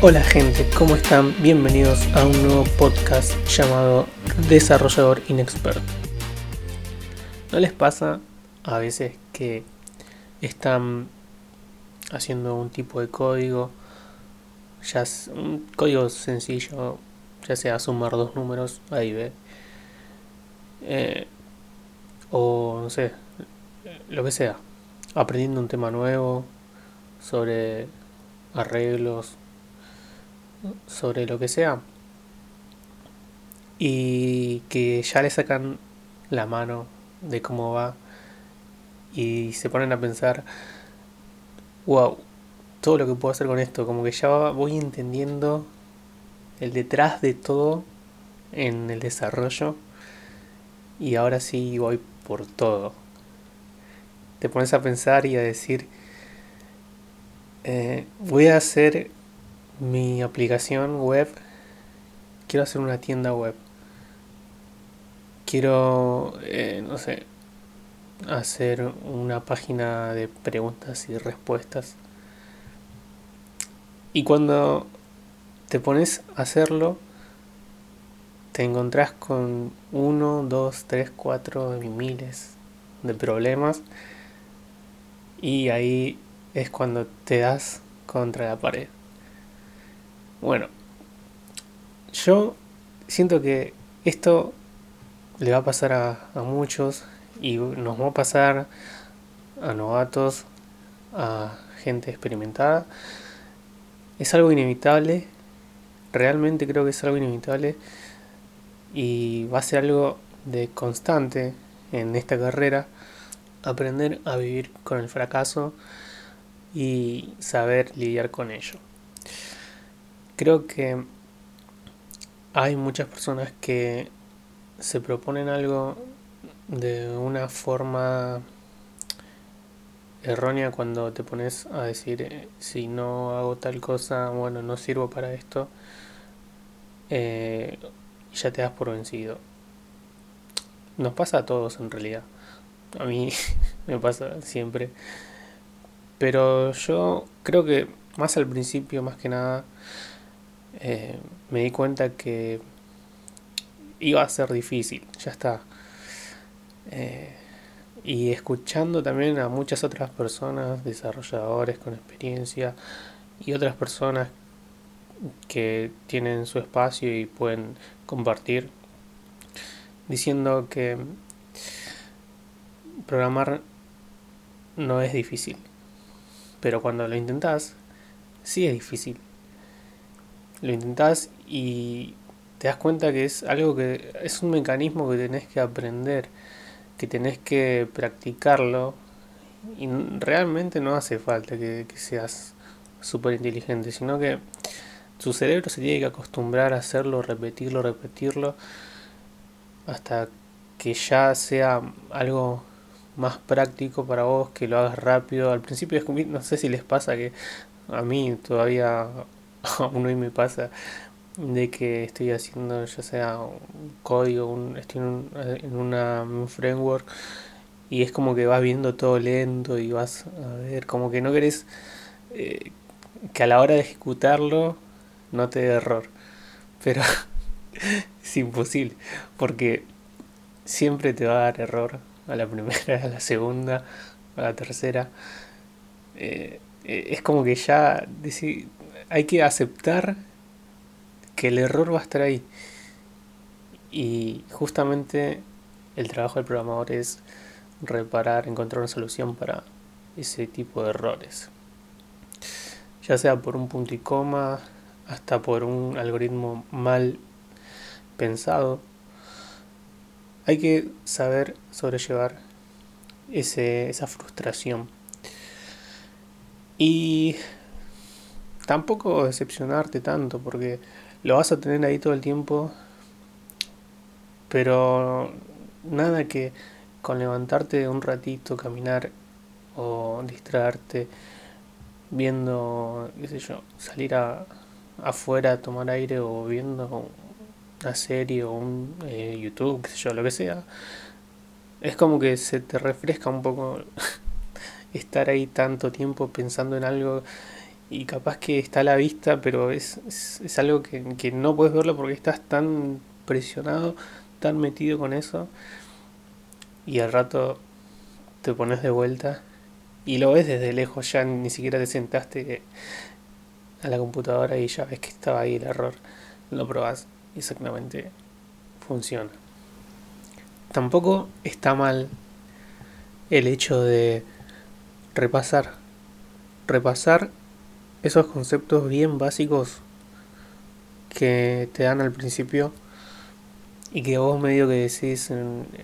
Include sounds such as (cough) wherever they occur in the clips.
Hola gente, ¿cómo están? Bienvenidos a un nuevo podcast llamado Desarrollador Inexperto. ¿No les pasa a veces que están haciendo un tipo de código, ya es un código sencillo, ya sea sumar dos números, A y B, eh, o no sé, lo que sea, aprendiendo un tema nuevo sobre arreglos, sobre lo que sea. Y que ya le sacan la mano de cómo va. Y se ponen a pensar, wow, todo lo que puedo hacer con esto, como que ya voy entendiendo el detrás de todo en el desarrollo. Y ahora sí voy por todo. Te pones a pensar y a decir, eh, voy a hacer mi aplicación web, quiero hacer una tienda web. Quiero, eh, no sé, hacer una página de preguntas y respuestas. Y cuando te pones a hacerlo, te encontrás con uno, dos, tres, cuatro miles de problemas. Y ahí es cuando te das contra la pared. Bueno, yo siento que esto le va a pasar a, muchos y nos va a pasar a novatos, a gente experimentada. Es algo inevitable, realmente creo que es algo inevitable y va a ser algo de constante en esta carrera, aprender a vivir con el fracaso y saber lidiar con ello. Creo que hay muchas personas que se proponen algo de una forma errónea cuando te pones a decir eh, si no hago tal cosa, bueno, no sirvo para esto, eh, ya te das por vencido. Nos pasa a todos en realidad. A mí (laughs) me pasa siempre. Pero yo creo que más al principio, más que nada, eh, me di cuenta que iba a ser difícil, ya está. Eh, y escuchando también a muchas otras personas, desarrolladores con experiencia y otras personas que tienen su espacio y pueden compartir, diciendo que programar no es difícil, pero cuando lo intentas, sí es difícil lo intentás y te das cuenta que es algo que es un mecanismo que tenés que aprender, que tenés que practicarlo y realmente no hace falta que, seas súper inteligente, sino que tu cerebro se tiene que acostumbrar a hacerlo, repetirlo, repetirlo, hasta que ya sea algo más práctico para vos, que lo hagas rápido. Al principio no sé si les pasa que a mí todavía (laughs) aún hoy me pasa de que estoy haciendo ya sea un código, un, estoy en, una, un framework y es como que vas viendo todo lento y vas a ver, como que no querés eh, que a la hora de ejecutarlo no te dé error. Pero (laughs) es imposible, porque siempre te va a dar error a la primera, a la segunda, a la tercera. Eh, eh, es como que ya hay que aceptar que el error va a estar ahí. Y justamente el trabajo del programador es reparar, encontrar una solución para ese tipo de errores. Ya sea por un punto y coma, hasta por un algoritmo mal pensado. Hay que saber sobrellevar ese, esa frustración. Y tampoco decepcionarte tanto porque lo vas a tener ahí todo el tiempo, pero nada que con levantarte un ratito, caminar o distraerte viendo, qué sé yo, salir a, afuera a tomar aire o viendo una serie o un eh, YouTube, qué sé yo, lo que sea, es como que se te refresca un poco (laughs) estar ahí tanto tiempo pensando en algo y capaz que está a la vista, pero es, es, algo que, que, no puedes verlo porque estás tan presionado, tan metido con eso, y al rato te pones de vuelta y lo ves desde lejos, ya ni siquiera te sentaste a la computadora y ya ves que estaba ahí el error, lo probás exactamente funciona. Tampoco está mal el hecho de repasar, repasar esos conceptos bien básicos que te dan al principio y que vos medio que decís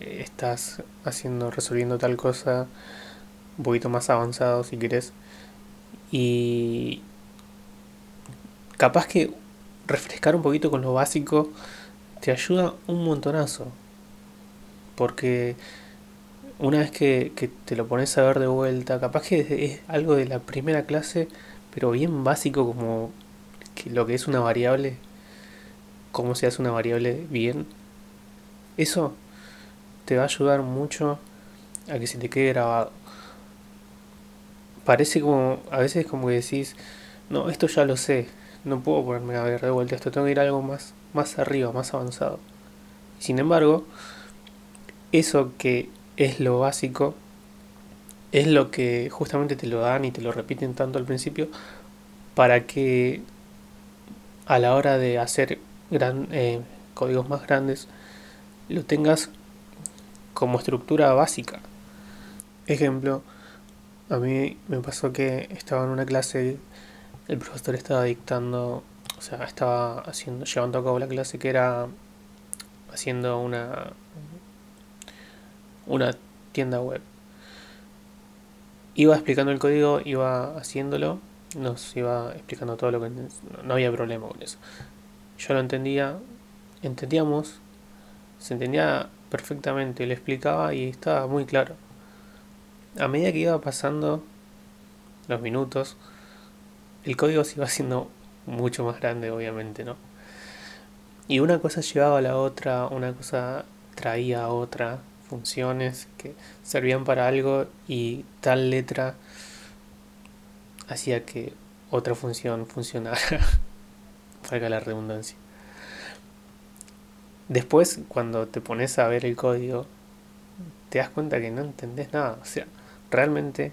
estás haciendo, resolviendo tal cosa un poquito más avanzado si querés y capaz que refrescar un poquito con lo básico te ayuda un montonazo. Porque una vez que, que te lo pones a ver de vuelta capaz que es algo de la primera clase pero bien básico como que lo que es una variable, cómo se hace una variable bien, eso te va a ayudar mucho a que se te quede grabado. Parece como, a veces como que decís, no, esto ya lo sé, no puedo ponerme a ver de vuelta esto, tengo que ir a algo más, más arriba, más avanzado. Sin embargo, eso que es lo básico, es lo que justamente te lo dan y te lo repiten tanto al principio para que a la hora de hacer eh, códigos más grandes lo tengas como estructura básica. Ejemplo, a mí me pasó que estaba en una clase, el profesor estaba dictando, o sea, estaba haciendo, llevando a cabo la clase que era haciendo una, una tienda web iba explicando el código, iba haciéndolo, nos iba explicando todo lo que... No había problema con eso. Yo lo entendía, entendíamos, se entendía perfectamente, le explicaba y estaba muy claro. A medida que iba pasando los minutos, el código se iba haciendo mucho más grande, obviamente, ¿no? Y una cosa llevaba a la otra, una cosa traía a otra, funciones que servían para algo y tal letra hacía que otra función funcionara. (laughs) Valga la redundancia. Después, cuando te pones a ver el código, te das cuenta que no entendés nada. O sea, realmente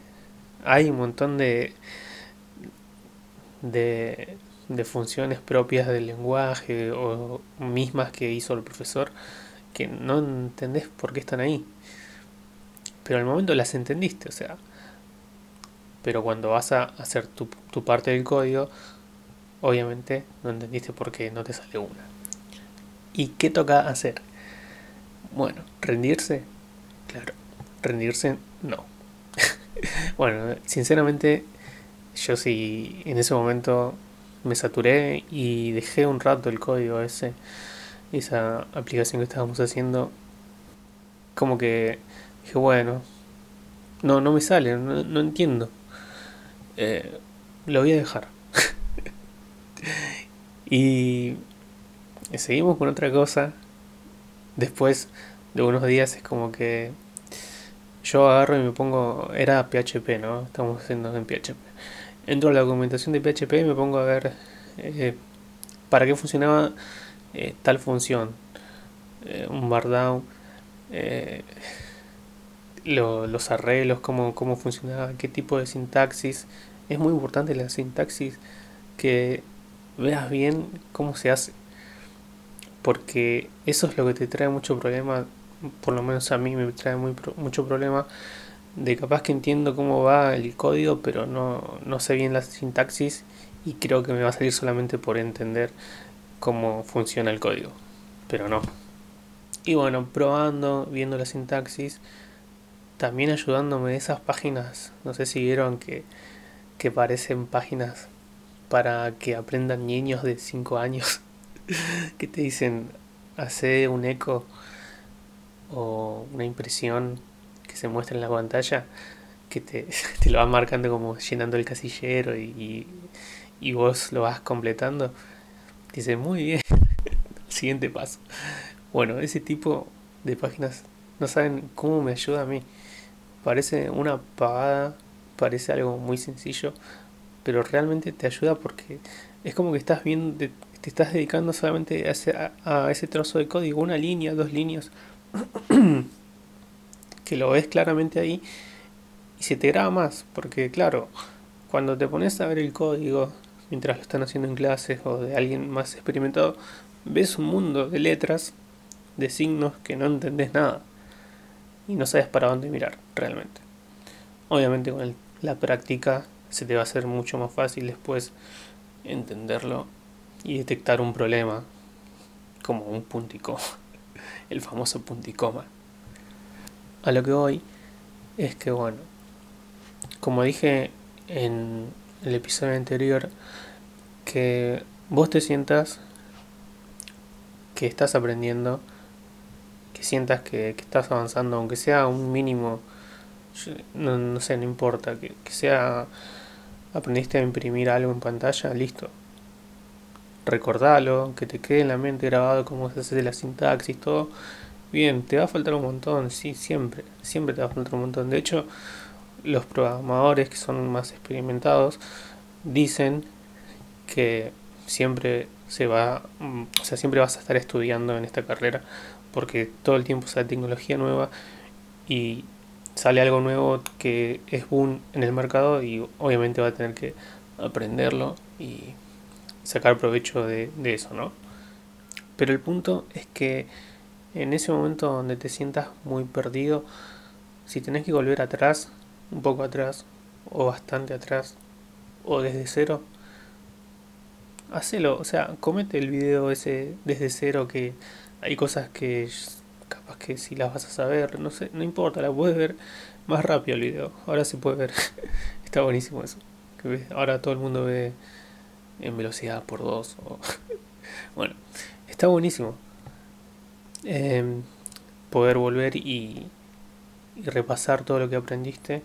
hay un montón de, de, de funciones propias del lenguaje o mismas que hizo el profesor que no entendés por qué están ahí. Pero al momento las entendiste, o sea. Pero cuando vas a hacer tu, tu parte del código, obviamente no entendiste por qué no te sale una. ¿Y qué toca hacer? Bueno, rendirse. Claro, rendirse no. (laughs) bueno, sinceramente, yo sí en ese momento me saturé y dejé un rato el código ese esa aplicación que estábamos haciendo, como que dije, bueno, no, no me sale, no, entiendo. Eh, lo voy a dejar. (laughs) y seguimos con otra cosa. Después de unos días es como que yo agarro y me pongo, era PHP, ¿no? Estamos haciendo en PHP. Entro a la documentación de PHP y me pongo a ver eh, para qué funcionaba eh, tal función, eh, un bardown, eh, los arreglos, cómo, cómo funcionaba, qué tipo de sintaxis. Es muy importante la sintaxis que veas bien cómo se hace. Porque eso es lo que te trae mucho problema, por lo menos a mí me trae muy, mucho problema de capaz que entiendo cómo va el código, pero no, no sé bien la sintaxis y creo que me va a salir solamente por entender cómo funciona el código, pero no. Y bueno, probando, viendo la sintaxis, también ayudándome de esas páginas, no sé si vieron que, que parecen páginas para que aprendan niños de 5 años, (laughs) que te dicen, hace un eco o una impresión que se muestra en la pantalla, que te, (laughs) te lo va marcando como llenando el casillero y, y vos lo vas completando. Dice, muy bien. (laughs) Siguiente paso. Bueno, ese tipo de páginas no saben cómo me ayuda a mí. Parece una pagada, parece algo muy sencillo, pero realmente te ayuda porque es como que estás viendo, te, estás dedicando solamente a ese, a ese trozo de código, una línea, dos líneas, (clears throat) que lo ves claramente ahí y se te graba más, porque claro, cuando te pones a ver el código mientras lo están haciendo en clases o de alguien más experimentado, ves un mundo de letras, de signos que no entendés nada y no sabes para dónde mirar realmente. Obviamente con la práctica se te va a hacer mucho más fácil después entenderlo y detectar un problema como un punticoma, (laughs) el famoso punticoma. A lo que voy es que bueno, como dije en el episodio anterior, que vos te sientas que estás aprendiendo, que sientas que, estás avanzando, aunque sea un mínimo, no, sé, no importa, que, que sea, aprendiste a imprimir algo en pantalla, listo. Recordalo, que te quede en la mente grabado cómo se hace la sintaxis, todo. Bien, te va a faltar un montón, sí, siempre, siempre te va a faltar un montón. De hecho, los programadores que son más experimentados dicen que siempre se va, mm, o sea, siempre vas a estar estudiando en esta carrera porque todo el tiempo sale tecnología nueva y sale algo nuevo que es boom en el mercado y obviamente va a tener que aprenderlo y sacar provecho de, eso, ¿no? Pero el punto es que en ese momento donde te sientas muy perdido, si tenés que volver atrás, un poco atrás, o bastante atrás, o desde cero, hacelo, o sea, comete el video ese desde cero que hay cosas que capaz que si las vas a saber, no sé, no importa, la puedes ver más rápido el video. Ahora se puede ver. (laughs) Está buenísimo eso. ahora todo el mundo ve en velocidad por dos. (laughs) bueno, está buenísimo. Em, poder volver y repasar todo lo que aprendiste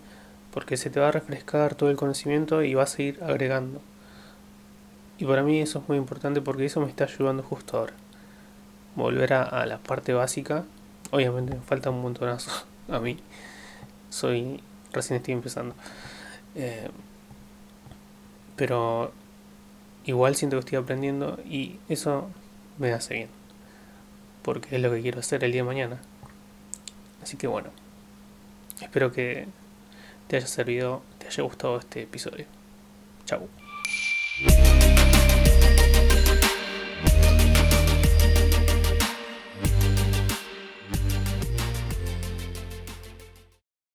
porque se te va a refrescar todo el conocimiento y vas a ir agregando. Y para mí eso es muy importante porque eso me está ayudando justo ahora. Volver a, la parte básica. Obviamente me falta un montonazo (laughs) a mí. Soy. recién estoy empezando. Eh, pero igual siento que estoy aprendiendo y eso me hace bien. Porque es lo que quiero hacer el día de mañana. Así que bueno. Espero que te haya servido, te haya gustado este episodio. Chau.